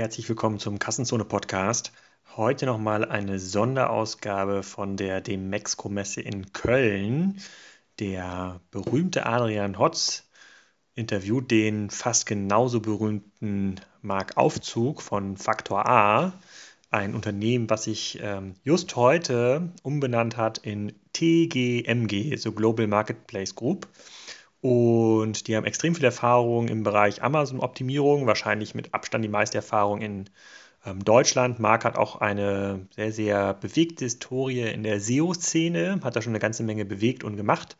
herzlich willkommen zum Kassenzone Podcast. Heute nochmal eine Sonderausgabe von der Demexco-Messe in Köln. Der berühmte Adrian Hotz interviewt den fast genauso berühmten Marc Aufzug von Faktor A, ein Unternehmen, was sich ähm, just heute umbenannt hat in TGMG, so Global Marketplace Group. Und die haben extrem viel Erfahrung im Bereich Amazon-Optimierung, wahrscheinlich mit Abstand die meiste Erfahrung in ähm, Deutschland. Marc hat auch eine sehr, sehr bewegte Historie in der SEO-Szene, hat da schon eine ganze Menge bewegt und gemacht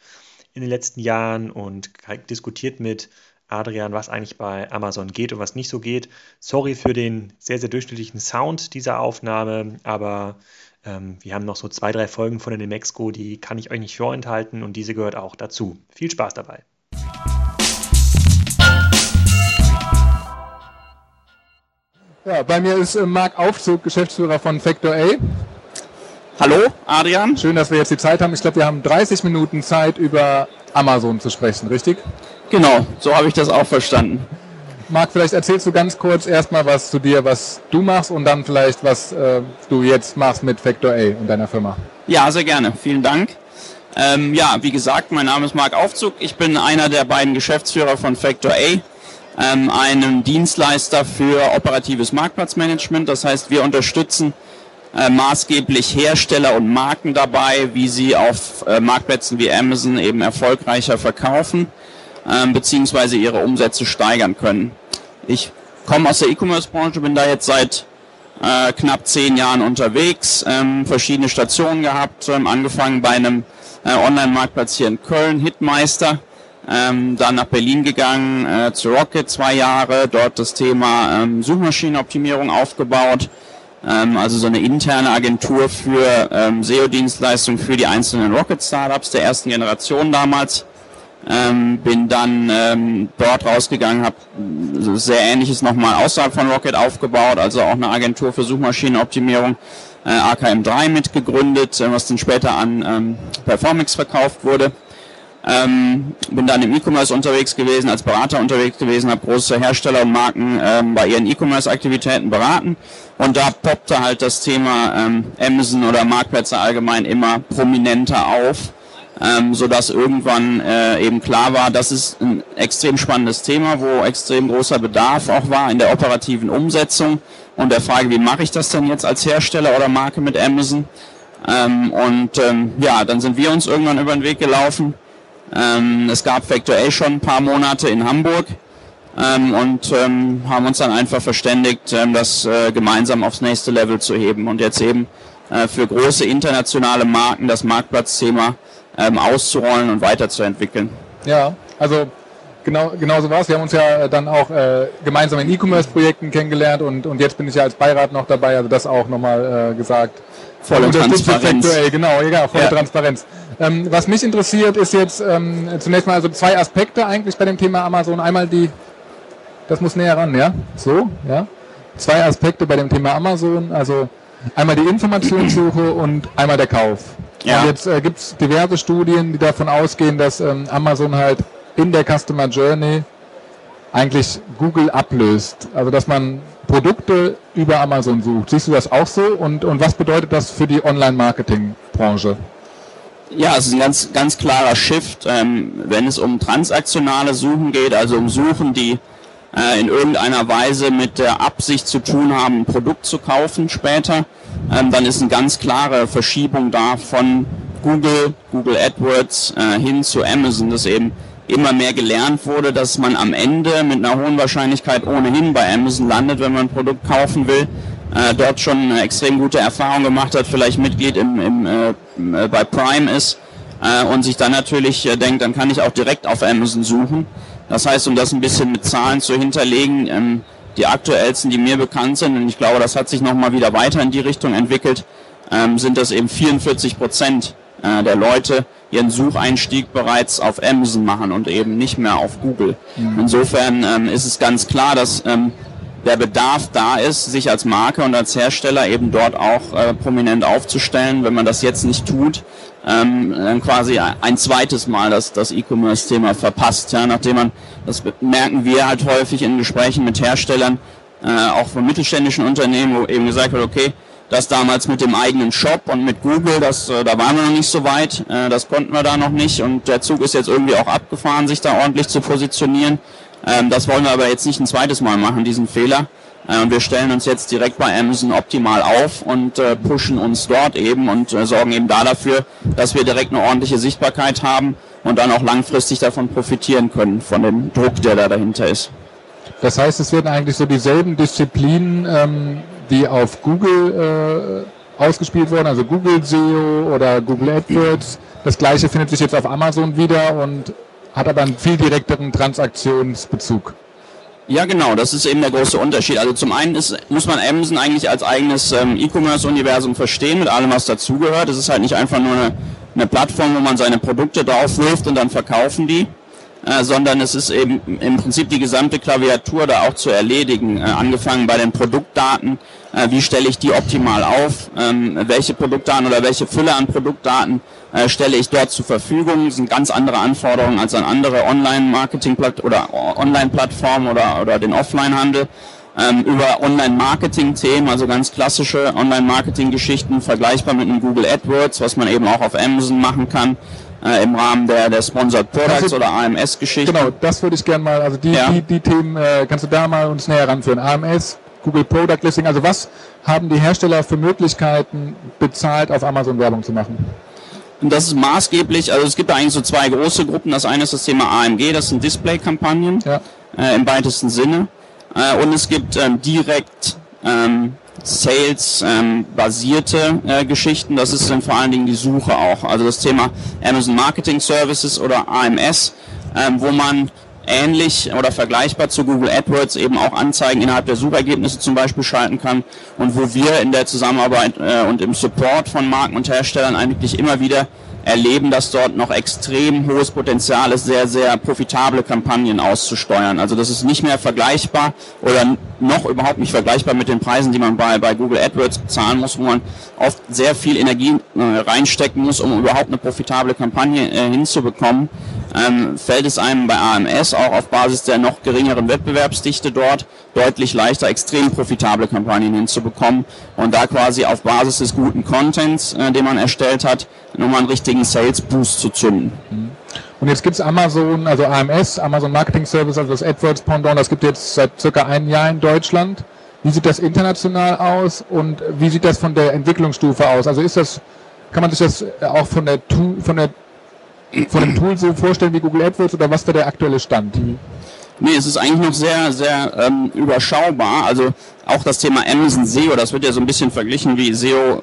in den letzten Jahren und diskutiert mit Adrian, was eigentlich bei Amazon geht und was nicht so geht. Sorry für den sehr, sehr durchschnittlichen Sound dieser Aufnahme, aber ähm, wir haben noch so zwei, drei Folgen von der Demexco, die kann ich euch nicht vorenthalten und diese gehört auch dazu. Viel Spaß dabei. Ja, bei mir ist äh, Marc Aufzug, Geschäftsführer von Factor A. Hallo, Adrian. Schön, dass wir jetzt die Zeit haben. Ich glaube, wir haben 30 Minuten Zeit, über Amazon zu sprechen, richtig? Genau, so habe ich das auch verstanden. Marc, vielleicht erzählst du ganz kurz erstmal was zu dir, was du machst und dann vielleicht, was äh, du jetzt machst mit Factor A und deiner Firma. Ja, sehr gerne. Vielen Dank. Ähm, ja, wie gesagt, mein Name ist Marc Aufzug. Ich bin einer der beiden Geschäftsführer von Factor A ähm, einem Dienstleister für operatives Marktplatzmanagement. Das heißt, wir unterstützen äh, maßgeblich Hersteller und Marken dabei, wie sie auf äh, Marktplätzen wie Amazon eben erfolgreicher verkaufen ähm, beziehungsweise ihre Umsätze steigern können. Ich komme aus der E-Commerce-Branche, bin da jetzt seit äh, knapp zehn Jahren unterwegs, ähm, verschiedene Stationen gehabt, ähm, angefangen bei einem äh, Online-Marktplatz hier in Köln, Hitmeister, ähm, dann nach Berlin gegangen äh, zu Rocket zwei Jahre, dort das Thema ähm, Suchmaschinenoptimierung aufgebaut, ähm, also so eine interne Agentur für ähm, SEO-Dienstleistungen für die einzelnen Rocket-Startups der ersten Generation damals. Ähm, bin dann ähm, dort rausgegangen, habe sehr ähnliches nochmal außerhalb von Rocket aufgebaut, also auch eine Agentur für Suchmaschinenoptimierung, äh, AKM3 mitgegründet, äh, was dann später an ähm, Performix verkauft wurde. Ähm, bin dann im E-Commerce unterwegs gewesen, als Berater unterwegs gewesen, habe große Hersteller und Marken ähm, bei ihren E-Commerce-Aktivitäten beraten und da poppte halt das Thema ähm, Amazon oder Marktplätze allgemein immer prominenter auf, ähm, so dass irgendwann äh, eben klar war, das ist ein extrem spannendes Thema, wo extrem großer Bedarf auch war in der operativen Umsetzung und der Frage, wie mache ich das denn jetzt als Hersteller oder Marke mit Amazon? Ähm, und ähm, ja, dann sind wir uns irgendwann über den Weg gelaufen ähm, es gab Factor A schon ein paar Monate in Hamburg ähm, und ähm, haben uns dann einfach verständigt, ähm, das äh, gemeinsam aufs nächste Level zu heben und jetzt eben äh, für große internationale Marken das Marktplatzthema ähm, auszurollen und weiterzuentwickeln. Ja, also genau, genau so war es. Wir haben uns ja dann auch äh, gemeinsam in E-Commerce-Projekten kennengelernt und, und jetzt bin ich ja als Beirat noch dabei, also das auch nochmal äh, gesagt. Volle Transparenz. Faktuell, genau, ja, volle ja. Transparenz. Ähm, was mich interessiert, ist jetzt ähm, zunächst mal also zwei Aspekte eigentlich bei dem Thema Amazon. Einmal die, das muss näher ran, ja? So, ja? Zwei Aspekte bei dem Thema Amazon, also einmal die Informationssuche und einmal der Kauf. Ja. Und jetzt äh, gibt es diverse Studien, die davon ausgehen, dass ähm, Amazon halt in der Customer Journey eigentlich Google ablöst. Also dass man Produkte über Amazon sucht. Siehst du das auch so? Und, und was bedeutet das für die Online-Marketing-Branche? Ja, es ist ein ganz, ganz klarer Shift, ähm, wenn es um transaktionale Suchen geht, also um Suchen, die in irgendeiner Weise mit der Absicht zu tun haben, ein Produkt zu kaufen später, ähm, dann ist eine ganz klare Verschiebung da von Google, Google AdWords äh, hin zu Amazon, das eben immer mehr gelernt wurde, dass man am Ende mit einer hohen Wahrscheinlichkeit ohnehin bei Amazon landet, wenn man ein Produkt kaufen will, äh, dort schon eine extrem gute Erfahrung gemacht hat, vielleicht Mitglied im, im, äh, bei Prime ist äh, und sich dann natürlich äh, denkt, dann kann ich auch direkt auf Amazon suchen. Das heißt, um das ein bisschen mit Zahlen zu hinterlegen, ähm, die aktuellsten, die mir bekannt sind, und ich glaube, das hat sich nochmal wieder weiter in die Richtung entwickelt, ähm, sind das eben 44 Prozent äh, der Leute ihren Sucheinstieg bereits auf Amazon machen und eben nicht mehr auf Google. Mhm. Insofern ähm, ist es ganz klar, dass ähm, der Bedarf da ist, sich als Marke und als Hersteller eben dort auch äh, prominent aufzustellen. Wenn man das jetzt nicht tut, ähm, dann quasi ein zweites Mal das, das E-Commerce-Thema verpasst. Ja, nachdem man, das merken wir halt häufig in Gesprächen mit Herstellern, äh, auch von mittelständischen Unternehmen, wo eben gesagt wird, okay, das damals mit dem eigenen Shop und mit Google, das, äh, da waren wir noch nicht so weit, äh, das konnten wir da noch nicht und der Zug ist jetzt irgendwie auch abgefahren, sich da ordentlich zu positionieren. Ähm, das wollen wir aber jetzt nicht ein zweites Mal machen, diesen Fehler. Äh, und wir stellen uns jetzt direkt bei Amazon optimal auf und äh, pushen uns dort eben und äh, sorgen eben da dafür, dass wir direkt eine ordentliche Sichtbarkeit haben und dann auch langfristig davon profitieren können, von dem Druck, der da dahinter ist. Das heißt, es werden eigentlich so dieselben Disziplinen, ähm, die auf Google ausgespielt wurden, also Google SEO oder Google AdWords. Das gleiche findet sich jetzt auf Amazon wieder und hat aber einen viel direkteren Transaktionsbezug. Ja, genau, das ist eben der große Unterschied. Also zum einen ist, muss man Amazon eigentlich als eigenes ähm, E-Commerce-Universum verstehen, mit allem, was dazugehört. Es ist halt nicht einfach nur eine, eine Plattform, wo man seine Produkte drauf wirft und dann verkaufen die, äh, sondern es ist eben im Prinzip die gesamte Klaviatur da auch zu erledigen, äh, angefangen bei den Produktdaten, äh, wie stelle ich die optimal auf, ähm, welche Produktdaten oder welche Fülle an Produktdaten äh, stelle ich dort zur Verfügung. Das sind ganz andere Anforderungen als an andere Online-Marketing- oder Online-Plattformen oder, oder den Offline-Handel. Ähm, über Online-Marketing-Themen, also ganz klassische Online-Marketing-Geschichten, vergleichbar mit einem Google AdWords, was man eben auch auf Amazon machen kann. Äh, im Rahmen der, der Sponsored Products also, oder AMS-Geschichten. Genau, das würde ich gerne mal, also die, ja. die, die Themen, äh, kannst du da mal uns näher ranführen? AMS, Google Product Listing, also was haben die Hersteller für Möglichkeiten, bezahlt auf Amazon Werbung zu machen? Und das ist maßgeblich, also es gibt da eigentlich so zwei große Gruppen. Das eine ist das Thema AMG, das sind Display-Kampagnen ja. äh, im weitesten Sinne. Äh, und es gibt ähm, direkt ähm, Sales-basierte äh, Geschichten. Das ist dann vor allen Dingen die Suche auch. Also das Thema Amazon Marketing Services oder AMS, ähm, wo man ähnlich oder vergleichbar zu Google AdWords eben auch Anzeigen innerhalb der Suchergebnisse zum Beispiel schalten kann und wo wir in der Zusammenarbeit äh, und im Support von Marken und Herstellern eigentlich immer wieder erleben, dass dort noch extrem hohes Potenzial ist, sehr, sehr profitable Kampagnen auszusteuern. Also das ist nicht mehr vergleichbar oder noch überhaupt nicht vergleichbar mit den Preisen, die man bei, bei Google AdWords zahlen muss, wo man oft sehr viel Energie äh, reinstecken muss, um überhaupt eine profitable Kampagne äh, hinzubekommen ähm, fällt es einem bei AMS auch auf Basis der noch geringeren Wettbewerbsdichte dort deutlich leichter, extrem profitable Kampagnen hinzubekommen und da quasi auf Basis des guten Contents, äh, den man erstellt hat, nochmal einen richtigen Sales Boost zu zünden. Und jetzt gibt es Amazon, also AMS, Amazon Marketing Service, also das AdWords Pendant, das gibt jetzt seit circa einem Jahr in Deutschland. Wie sieht das international aus und wie sieht das von der Entwicklungsstufe aus? Also ist das, kann man sich das auch von der, von der von dem Tool so vorstellen wie Google AdWords oder was wäre der aktuelle Stand? Nee, es ist eigentlich noch sehr, sehr ähm, überschaubar. Also auch das Thema Amazon SEO, das wird ja so ein bisschen verglichen wie SEO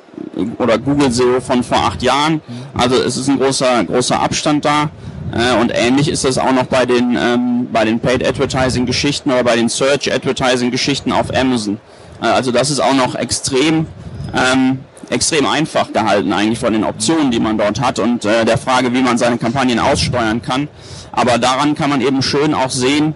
oder Google SEO von vor acht Jahren. Also es ist ein großer, großer Abstand da. Äh, und ähnlich ist das auch noch bei den, ähm, bei den Paid Advertising Geschichten oder bei den Search Advertising Geschichten auf Amazon. Äh, also das ist auch noch extrem ähm, extrem einfach gehalten eigentlich von den Optionen, die man dort hat und äh, der Frage, wie man seine Kampagnen aussteuern kann. Aber daran kann man eben schön auch sehen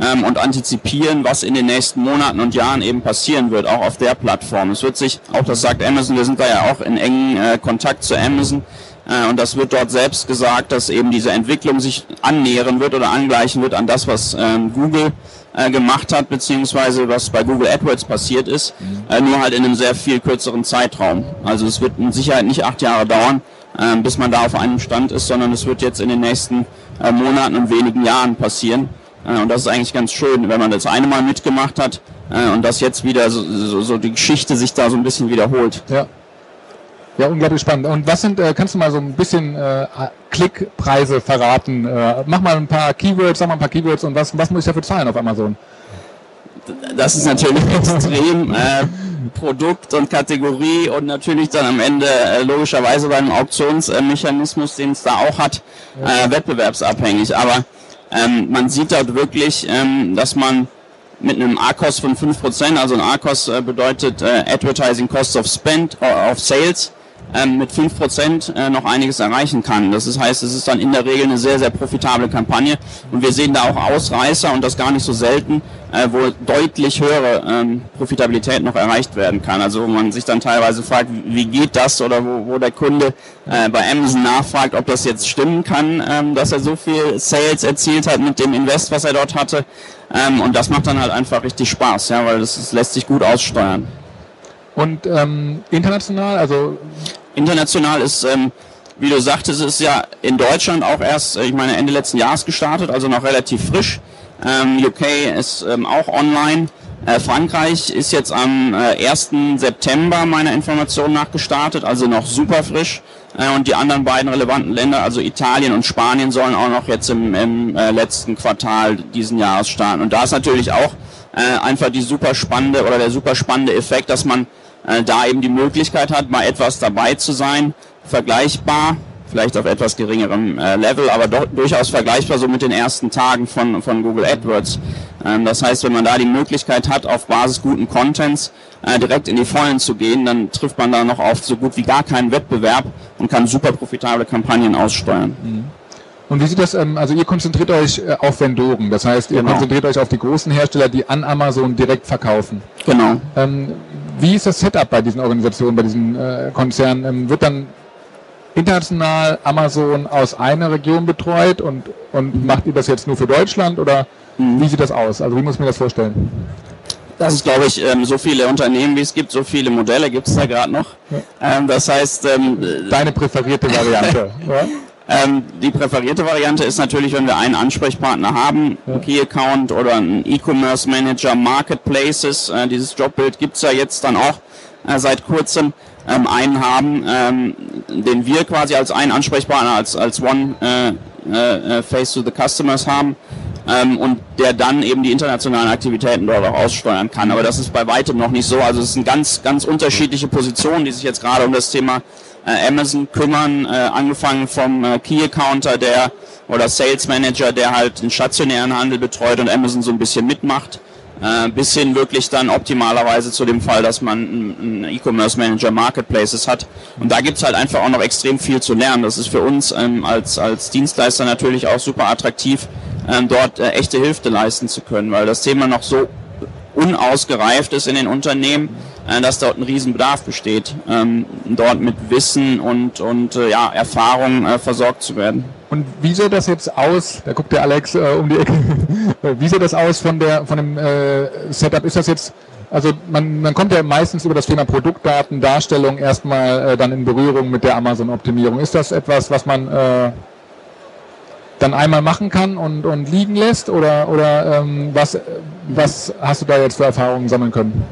ähm, und antizipieren, was in den nächsten Monaten und Jahren eben passieren wird, auch auf der Plattform. Es wird sich, auch das sagt Amazon, wir sind da ja auch in engen äh, Kontakt zu Amazon, äh, und das wird dort selbst gesagt, dass eben diese Entwicklung sich annähern wird oder angleichen wird an das, was ähm, Google äh, gemacht hat, beziehungsweise was bei Google AdWords passiert ist, äh, nur halt in einem sehr viel kürzeren Zeitraum. Also es wird mit Sicherheit nicht acht Jahre dauern, äh, bis man da auf einem Stand ist, sondern es wird jetzt in den nächsten äh, Monaten und wenigen Jahren passieren. Äh, und das ist eigentlich ganz schön, wenn man das eine Mal mitgemacht hat äh, und das jetzt wieder so, so, so die Geschichte sich da so ein bisschen wiederholt. Ja. Ja, unglaublich spannend. Und was sind, äh, kannst du mal so ein bisschen äh, Klickpreise verraten? Äh, mach mal ein paar Keywords, sag mal ein paar Keywords und was, was muss ich dafür zahlen auf Amazon? Das ist natürlich extrem äh, Produkt und Kategorie und natürlich dann am Ende äh, logischerweise beim Auktionsmechanismus, den es da auch hat, äh, wettbewerbsabhängig. Aber ähm, man sieht dort wirklich, ähm, dass man mit einem ACOS von 5%, also ein ACOS äh, bedeutet äh, Advertising Cost of Spend, of Sales, ähm, mit 5% äh, noch einiges erreichen kann. Das ist, heißt, es ist dann in der Regel eine sehr, sehr profitable Kampagne und wir sehen da auch Ausreißer und das gar nicht so selten, äh, wo deutlich höhere ähm, Profitabilität noch erreicht werden kann. Also wo man sich dann teilweise fragt, wie geht das oder wo, wo der Kunde äh, bei Amazon nachfragt, ob das jetzt stimmen kann, ähm, dass er so viel Sales erzielt hat mit dem Invest, was er dort hatte. Ähm, und das macht dann halt einfach richtig Spaß, ja, weil das, das lässt sich gut aussteuern. Und ähm, international, also International ist, ähm, wie du sagtest, ist ja in Deutschland auch erst, äh, ich meine, Ende letzten Jahres gestartet, also noch relativ frisch. Ähm, UK ist ähm, auch online. Äh, Frankreich ist jetzt am äh, 1. September meiner Information nach gestartet, also noch super frisch. Äh, und die anderen beiden relevanten Länder, also Italien und Spanien, sollen auch noch jetzt im, im äh, letzten Quartal diesen Jahres starten. Und da ist natürlich auch äh, einfach die super spannende oder der super spannende Effekt, dass man äh, da eben die Möglichkeit hat, mal etwas dabei zu sein, vergleichbar, vielleicht auf etwas geringerem äh, Level, aber doch durchaus vergleichbar so mit den ersten Tagen von, von Google AdWords. Ähm, das heißt, wenn man da die Möglichkeit hat, auf Basis guten Contents äh, direkt in die Vollen zu gehen, dann trifft man da noch auf so gut wie gar keinen Wettbewerb und kann super profitable Kampagnen aussteuern. Mhm. Und wie sieht das, ähm, also ihr konzentriert euch äh, auf Vendoren, das heißt, ihr genau. konzentriert euch auf die großen Hersteller, die an Amazon direkt verkaufen. Genau. Wie ist das Setup bei diesen Organisationen, bei diesen äh, Konzernen? Ähm, wird dann international Amazon aus einer Region betreut und, und macht ihr das jetzt nur für Deutschland oder mhm. wie sieht das aus? Also wie muss ich mir das vorstellen? Das ist, glaube ich, ähm, so viele Unternehmen, wie es gibt, so viele Modelle gibt es da gerade noch. Ja. Ähm, das heißt... Ähm, Deine präferierte Variante. ja? Ähm, die präferierte Variante ist natürlich, wenn wir einen Ansprechpartner haben, ja. Key Account oder einen E-Commerce Manager, Marketplaces. Äh, dieses Jobbild gibt es ja jetzt dann auch äh, seit kurzem. Ähm, einen haben, ähm, den wir quasi als einen Ansprechpartner, als, als One äh, äh, äh, Face to the Customers haben. Ähm, und der dann eben die internationalen Aktivitäten dort auch aussteuern kann. Aber das ist bei weitem noch nicht so. Also es sind ganz, ganz unterschiedliche Positionen, die sich jetzt gerade um das Thema Amazon kümmern, äh, angefangen vom äh, Key Accounter, der oder Sales Manager, der halt den stationären Handel betreut und Amazon so ein bisschen mitmacht, äh, bis hin wirklich dann optimalerweise zu dem Fall, dass man einen E-Commerce Manager Marketplaces hat. Und da gibt's halt einfach auch noch extrem viel zu lernen. Das ist für uns ähm, als, als Dienstleister natürlich auch super attraktiv, ähm, dort äh, echte Hilfe leisten zu können, weil das Thema noch so unausgereift ist in den Unternehmen äh, dass dort ein Riesenbedarf besteht, ähm, dort mit Wissen und, und äh, ja, Erfahrung äh, versorgt zu werden. Und wie sieht das jetzt aus? Da guckt der Alex äh, um die Ecke. wie sieht das aus von der von dem äh, Setup? Ist das jetzt also man, man kommt ja meistens über das Thema Produktdaten, Darstellung erstmal äh, dann in Berührung mit der Amazon-Optimierung. Ist das etwas, was man äh, dann einmal machen kann und, und liegen lässt oder, oder ähm, was, was hast du da jetzt für Erfahrungen sammeln können?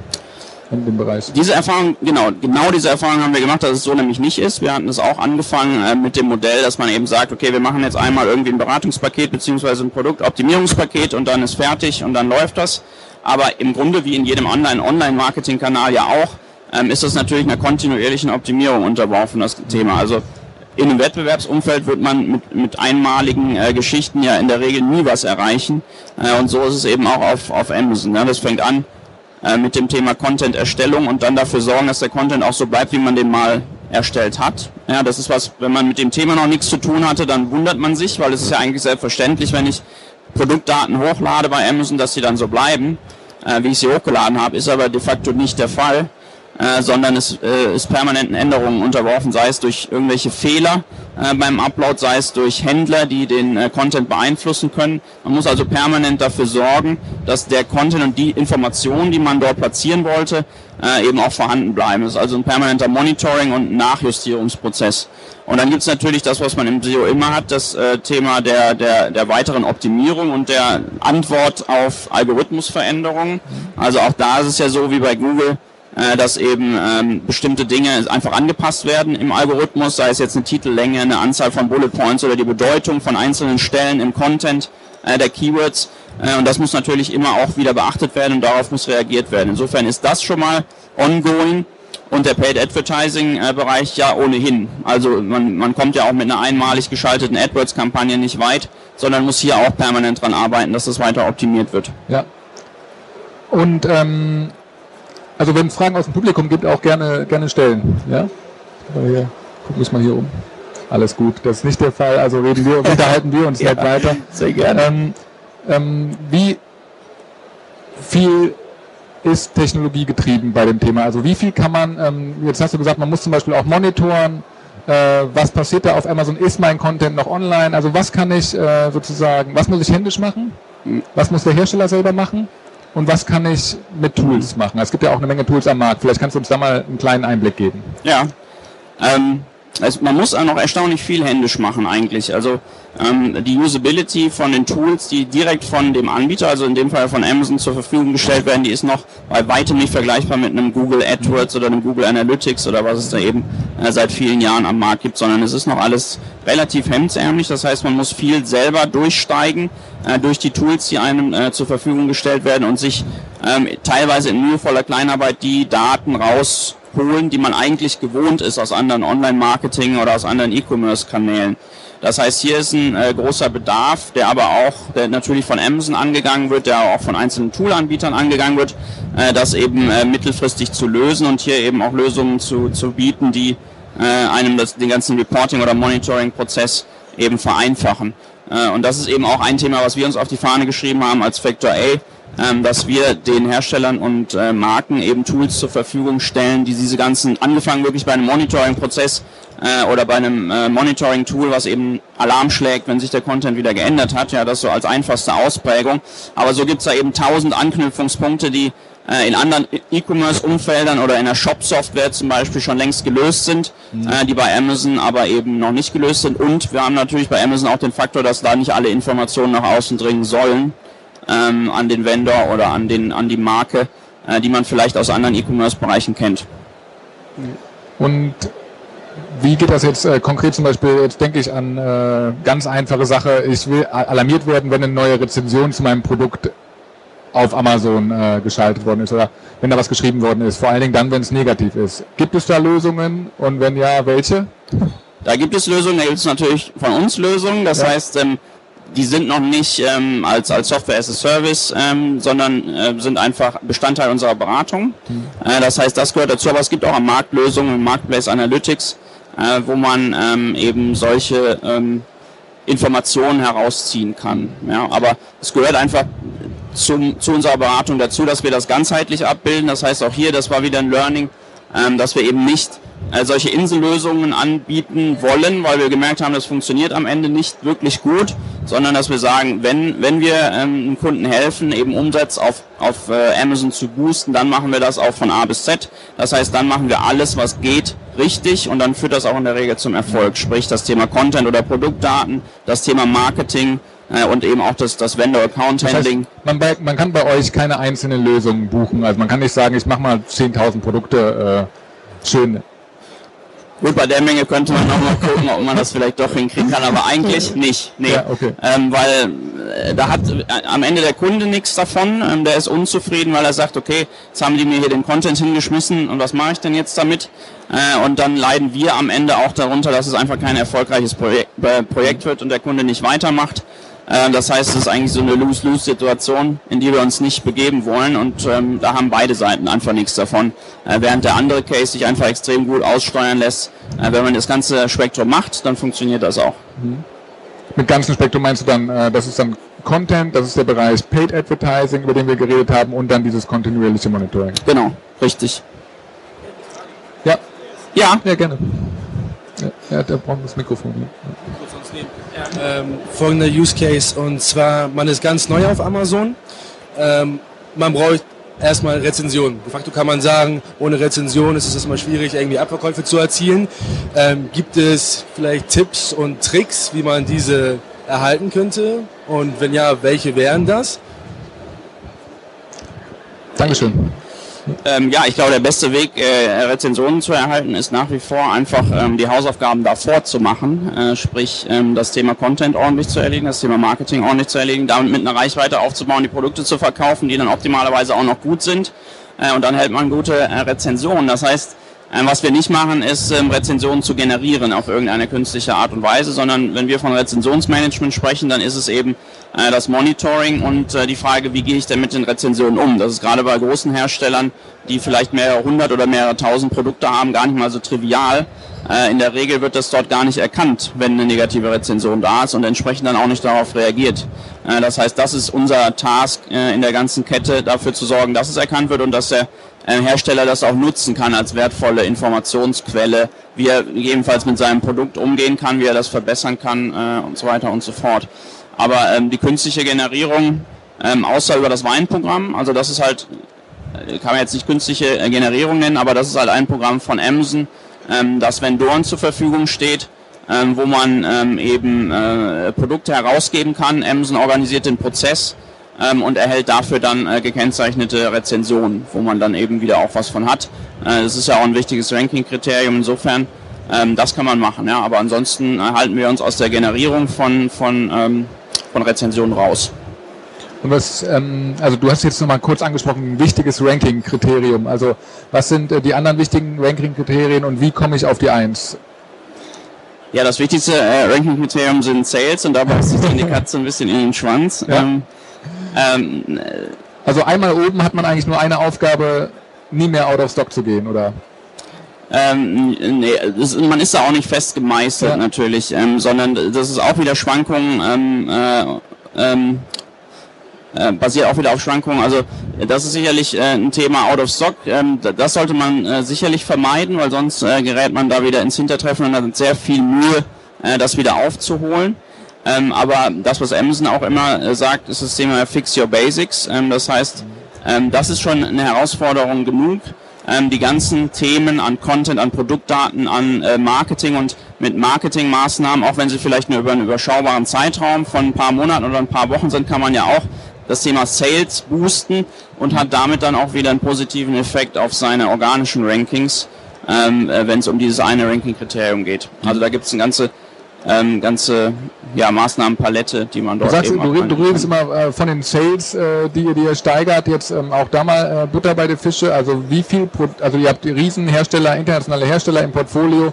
In dem Bereich. Diese Erfahrung, genau, genau diese Erfahrung haben wir gemacht, dass es so nämlich nicht ist. Wir hatten es auch angefangen äh, mit dem Modell, dass man eben sagt, okay, wir machen jetzt einmal irgendwie ein Beratungspaket beziehungsweise ein Produktoptimierungspaket und dann ist fertig und dann läuft das. Aber im Grunde wie in jedem anderen Online-Marketing-Kanal ja auch, ähm, ist das natürlich einer kontinuierlichen Optimierung unterworfen, das Thema. Also in einem Wettbewerbsumfeld wird man mit, mit einmaligen äh, Geschichten ja in der Regel nie was erreichen. Äh, und so ist es eben auch auf, auf Amazon. Ja. Das fängt an äh, mit dem Thema Content-Erstellung und dann dafür sorgen, dass der Content auch so bleibt, wie man den mal erstellt hat. Ja, das ist was, wenn man mit dem Thema noch nichts zu tun hatte, dann wundert man sich, weil es ist ja eigentlich selbstverständlich, wenn ich Produktdaten hochlade bei Amazon, dass sie dann so bleiben, äh, wie ich sie hochgeladen habe, ist aber de facto nicht der Fall äh, sondern es äh, ist permanenten Änderungen unterworfen, sei es durch irgendwelche Fehler äh, beim Upload, sei es durch Händler, die den äh, Content beeinflussen können. Man muss also permanent dafür sorgen, dass der Content und die Informationen, die man dort platzieren wollte, äh, eben auch vorhanden bleiben. Es ist also ein permanenter Monitoring- und Nachjustierungsprozess. Und dann gibt es natürlich das, was man im SEO immer hat, das äh, Thema der, der, der weiteren Optimierung und der Antwort auf Algorithmusveränderungen. Also auch da ist es ja so wie bei Google, dass eben ähm, bestimmte Dinge einfach angepasst werden im Algorithmus, sei es jetzt eine Titellänge, eine Anzahl von Bullet Points oder die Bedeutung von einzelnen Stellen im Content äh, der Keywords. Äh, und das muss natürlich immer auch wieder beachtet werden und darauf muss reagiert werden. Insofern ist das schon mal ongoing und der Paid Advertising äh, Bereich ja ohnehin. Also man, man kommt ja auch mit einer einmalig geschalteten AdWords Kampagne nicht weit, sondern muss hier auch permanent dran arbeiten, dass das weiter optimiert wird. Ja. Und ähm, also wenn es Fragen aus dem Publikum gibt, auch gerne, gerne stellen. Ja? Hier, guck mich mal hier um. Alles gut, das ist nicht der Fall. Also reden wir, unterhalten wir uns ja, nicht weiter. Sehr gerne. Ähm, ähm, wie viel ist Technologie getrieben bei dem Thema? Also wie viel kann man, ähm, jetzt hast du gesagt, man muss zum Beispiel auch monitoren, äh, was passiert da auf Amazon, ist mein Content noch online? Also was kann ich äh, sozusagen, was muss ich händisch machen? Hm. Was muss der Hersteller selber machen? Und was kann ich mit Tools machen? Es gibt ja auch eine Menge Tools am Markt. Vielleicht kannst du uns da mal einen kleinen Einblick geben. Ja. Ähm, also man muss auch noch erstaunlich viel händisch machen eigentlich. Also ähm, die Usability von den Tools, die direkt von dem Anbieter, also in dem Fall von Amazon zur Verfügung gestellt werden, die ist noch bei weitem nicht vergleichbar mit einem Google AdWords oder einem Google Analytics oder was es da eben äh, seit vielen Jahren am Markt gibt, sondern es ist noch alles relativ hemdsärmlich. Das heißt, man muss viel selber durchsteigen äh, durch die Tools, die einem äh, zur Verfügung gestellt werden und sich ähm, teilweise in mühevoller Kleinarbeit die Daten rausholen, die man eigentlich gewohnt ist aus anderen Online-Marketing oder aus anderen E-Commerce-Kanälen. Das heißt, hier ist ein äh, großer Bedarf, der aber auch, der natürlich von Amazon angegangen wird, der auch von einzelnen Toolanbietern angegangen wird, äh, das eben äh, mittelfristig zu lösen und hier eben auch Lösungen zu, zu bieten, die äh, einem das, den ganzen Reporting- oder Monitoring-Prozess eben vereinfachen. Äh, und das ist eben auch ein Thema, was wir uns auf die Fahne geschrieben haben als Factor A, ähm, dass wir den Herstellern und äh, Marken eben Tools zur Verfügung stellen, die diese ganzen, angefangen wirklich bei einem Monitoring-Prozess äh, oder bei einem äh, Monitoring-Tool, was eben Alarm schlägt, wenn sich der Content wieder geändert hat. Ja, das so als einfachste Ausprägung. Aber so gibt's da eben tausend Anknüpfungspunkte, die äh, in anderen E-Commerce-Umfeldern oder in der Shop-Software zum Beispiel schon längst gelöst sind, mhm. äh, die bei Amazon aber eben noch nicht gelöst sind. Und wir haben natürlich bei Amazon auch den Faktor, dass da nicht alle Informationen nach außen dringen sollen ähm, an den Vendor oder an, den, an die Marke, äh, die man vielleicht aus anderen E-Commerce-Bereichen kennt. Und wie geht das jetzt äh, konkret zum Beispiel? Jetzt denke ich an äh, ganz einfache Sache. Ich will alarmiert werden, wenn eine neue Rezension zu meinem Produkt auf Amazon äh, geschaltet worden ist oder wenn da was geschrieben worden ist. Vor allen Dingen dann, wenn es negativ ist. Gibt es da Lösungen und wenn ja, welche? Da gibt es Lösungen. Da gibt es natürlich von uns Lösungen. Das ja. heißt, ähm, die sind noch nicht ähm, als, als Software as a Service, ähm, sondern äh, sind einfach Bestandteil unserer Beratung. Mhm. Äh, das heißt, das gehört dazu. Aber es gibt auch am Markt Lösungen, Marketplace Analytics, äh, wo man ähm, eben solche ähm, Informationen herausziehen kann. Ja, aber es gehört einfach zum, zu unserer Beratung dazu, dass wir das ganzheitlich abbilden. Das heißt auch hier, das war wieder ein Learning, ähm, dass wir eben nicht äh, solche Insellösungen anbieten wollen, weil wir gemerkt haben, das funktioniert am Ende nicht wirklich gut, sondern dass wir sagen, wenn, wenn wir ähm, einem Kunden helfen, eben Umsatz auf, auf äh, Amazon zu boosten, dann machen wir das auch von A bis Z. Das heißt, dann machen wir alles, was geht, richtig und dann führt das auch in der Regel zum Erfolg. Sprich das Thema Content oder Produktdaten, das Thema Marketing und eben auch das, das Vendor-Account-Handling. Das heißt, man, man, kann bei euch keine einzelnen Lösungen buchen. Also man kann nicht sagen, ich mache mal 10.000 Produkte äh, schön Gut, bei der Menge könnte man noch mal gucken, ob man das vielleicht doch hinkriegen kann, aber eigentlich nicht. Nee. Ja, okay. ähm, weil äh, da hat äh, am Ende der Kunde nichts davon. Ähm, der ist unzufrieden, weil er sagt, okay, jetzt haben die mir hier den Content hingeschmissen und was mache ich denn jetzt damit? Äh, und dann leiden wir am Ende auch darunter, dass es einfach kein erfolgreiches Projekt, äh, Projekt wird und der Kunde nicht weitermacht. Äh, das heißt, es ist eigentlich so eine Lose-Lose-Situation, in die wir uns nicht begeben wollen und ähm, da haben beide Seiten einfach nichts davon. Äh, während der andere Case sich einfach extrem gut aussteuern lässt. Äh, wenn man das ganze Spektrum macht, dann funktioniert das auch. Mhm. Mit ganzem Spektrum meinst du dann, äh, das ist dann Content, das ist der Bereich Paid Advertising, über den wir geredet haben und dann dieses kontinuierliche Monitoring. Genau, richtig. Ja. Ja. Ja, gerne. Ja, ja der braucht das Mikrofon. Ja ähm, folgender Use Case und zwar, man ist ganz neu auf Amazon. Ähm, man braucht erstmal Rezensionen. De facto kann man sagen, ohne Rezension ist es erstmal schwierig, irgendwie Abverkäufe zu erzielen. Ähm, gibt es vielleicht Tipps und Tricks, wie man diese erhalten könnte? Und wenn ja, welche wären das? Dankeschön. Ähm, ja, ich glaube, der beste Weg, äh, Rezensionen zu erhalten, ist nach wie vor einfach ähm, die Hausaufgaben davor zu machen. Äh, sprich, ähm, das Thema Content ordentlich zu erledigen, das Thema Marketing ordentlich zu erledigen, damit mit einer Reichweite aufzubauen, die Produkte zu verkaufen, die dann optimalerweise auch noch gut sind. Äh, und dann hält man gute äh, Rezensionen. Das heißt, was wir nicht machen, ist ähm, Rezensionen zu generieren auf irgendeine künstliche Art und Weise, sondern wenn wir von Rezensionsmanagement sprechen, dann ist es eben äh, das Monitoring und äh, die Frage, wie gehe ich denn mit den Rezensionen um? Das ist gerade bei großen Herstellern, die vielleicht mehrere hundert oder mehrere tausend Produkte haben, gar nicht mal so trivial. Äh, in der Regel wird das dort gar nicht erkannt, wenn eine negative Rezension da ist und entsprechend dann auch nicht darauf reagiert. Das heißt, das ist unser Task in der ganzen Kette, dafür zu sorgen, dass es erkannt wird und dass der Hersteller das auch nutzen kann als wertvolle Informationsquelle, wie er gegebenenfalls mit seinem Produkt umgehen kann, wie er das verbessern kann äh, und so weiter und so fort. Aber ähm, die künstliche Generierung, ähm, außer über das Weinprogramm, also das ist halt, äh, kann man jetzt nicht künstliche äh, Generierung nennen, aber das ist halt ein Programm von Amazon, ähm, das Vendoren zur Verfügung steht, ähm, wo man ähm, eben äh, Produkte herausgeben kann. Amazon organisiert den Prozess ähm, und erhält dafür dann äh, gekennzeichnete Rezensionen, wo man dann eben wieder auch was von hat. Äh, das ist ja auch ein wichtiges Ranking-Kriterium insofern. Ähm, das kann man machen, ja. Aber ansonsten äh, halten wir uns aus der Generierung von, von, ähm, von Rezensionen raus. Und was, ähm, also du hast jetzt nochmal kurz angesprochen, ein wichtiges Ranking-Kriterium. Also was sind äh, die anderen wichtigen Ranking-Kriterien und wie komme ich auf die Eins? Ja, das wichtigste äh, Ranking-Kriterium sind Sales und dabei ist die Katze ein bisschen in den Schwanz. Ja. Ähm, ähm, also einmal oben hat man eigentlich nur eine Aufgabe, nie mehr out of stock zu gehen, oder? Ähm, nee, das, man ist da auch nicht fest gemeißelt ja. natürlich, ähm, sondern das ist auch wieder Schwankungen, ähm, äh, ähm, äh, basiert auch wieder auf Schwankungen. Also das ist sicherlich äh, ein Thema out of stock. Ähm, das sollte man äh, sicherlich vermeiden, weil sonst äh, gerät man da wieder ins Hintertreffen und hat sehr viel Mühe, äh, das wieder aufzuholen. Ähm, aber das, was Amazon auch immer äh, sagt, ist das Thema Fix Your Basics. Ähm, das heißt, ähm, das ist schon eine Herausforderung genug. Ähm, die ganzen Themen an Content, an Produktdaten, an äh, Marketing und mit Marketingmaßnahmen, auch wenn sie vielleicht nur über einen überschaubaren Zeitraum von ein paar Monaten oder ein paar Wochen sind, kann man ja auch das Thema Sales boosten und hat damit dann auch wieder einen positiven Effekt auf seine organischen Rankings, ähm, äh, wenn es um dieses eine Ranking-Kriterium geht. Also da gibt es eine ganze ähm, ganze ja, Maßnahmenpalette, die man dort du sagst, eben du, du redest immer äh, von den Sales, äh, die, die ihr steigert, jetzt ähm, auch da mal äh, Butter bei den Fische, also wie viel, also ihr habt Riesenhersteller, internationale Hersteller im Portfolio,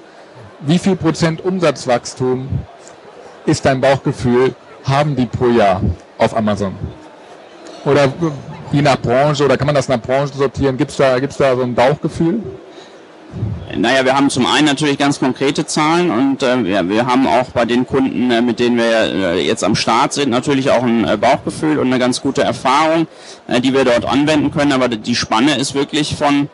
wie viel Prozent Umsatzwachstum ist dein Bauchgefühl, haben die pro Jahr auf Amazon? Oder äh, je nach Branche, oder kann man das nach Branche sortieren? Gibt es da, gibt's da so ein Bauchgefühl? Naja, wir haben zum einen natürlich ganz konkrete Zahlen und äh, wir, wir haben auch bei den Kunden, äh, mit denen wir äh, jetzt am Start sind, natürlich auch ein äh, Bauchgefühl und eine ganz gute Erfahrung, äh, die wir dort anwenden können. Aber die Spanne ist wirklich von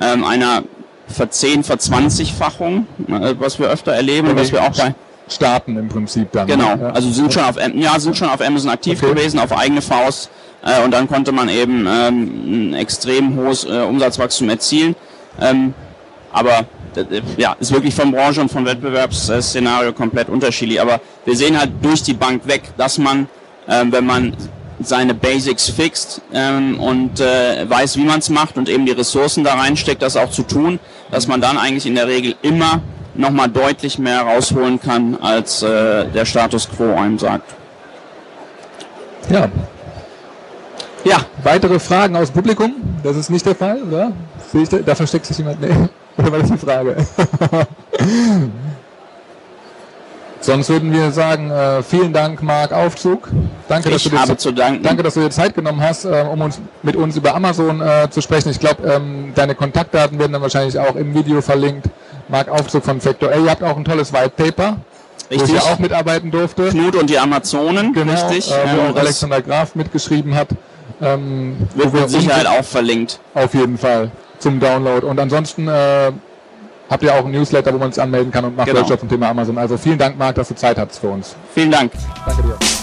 ähm, einer verzehn, verzwanzigfachung, äh, was wir öfter erleben, was wir auch bei starten im Prinzip dann. Genau, ja. also sind schon auf ja sind schon auf Amazon aktiv okay. gewesen, auf eigene Faust und dann konnte man eben ähm, ein extrem hohes Umsatzwachstum erzielen. Ähm, aber äh, ja, ist wirklich von Branche und von Wettbewerbsszenario komplett unterschiedlich. Aber wir sehen halt durch die Bank weg, dass man, ähm, wenn man seine Basics fixt ähm, und äh, weiß, wie man es macht und eben die Ressourcen da reinsteckt, das auch zu tun, dass man dann eigentlich in der Regel immer nochmal deutlich mehr rausholen kann, als äh, der Status quo einem sagt. Ja. Ja. Weitere Fragen aus Publikum? Das ist nicht der Fall, oder? Da, da versteckt sich jemand. Nee. Oder war das die Frage? Sonst würden wir sagen, äh, vielen Dank, Marc Aufzug. Danke, dass, dir, zu danke dass du dir Zeit genommen hast, äh, um uns mit uns über Amazon äh, zu sprechen. Ich glaube, ähm, deine Kontaktdaten werden dann wahrscheinlich auch im Video verlinkt. Marc Aufzug von Factor A. Ihr habt auch ein tolles White Paper, Richtig. wo ich auch mitarbeiten durfte. Knut und die Amazonen, genau, richtig. Äh, wo auch Alexander Graf mitgeschrieben hat. Ähm, wird mit Sicherheit auch verlinkt. Auf jeden Fall zum Download. Und ansonsten äh, habt ihr auch ein Newsletter, wo man sich anmelden kann und macht genau. Workshops zum Thema Amazon. Also vielen Dank, Marc, dass du Zeit hattest für uns. Vielen Dank. Danke dir.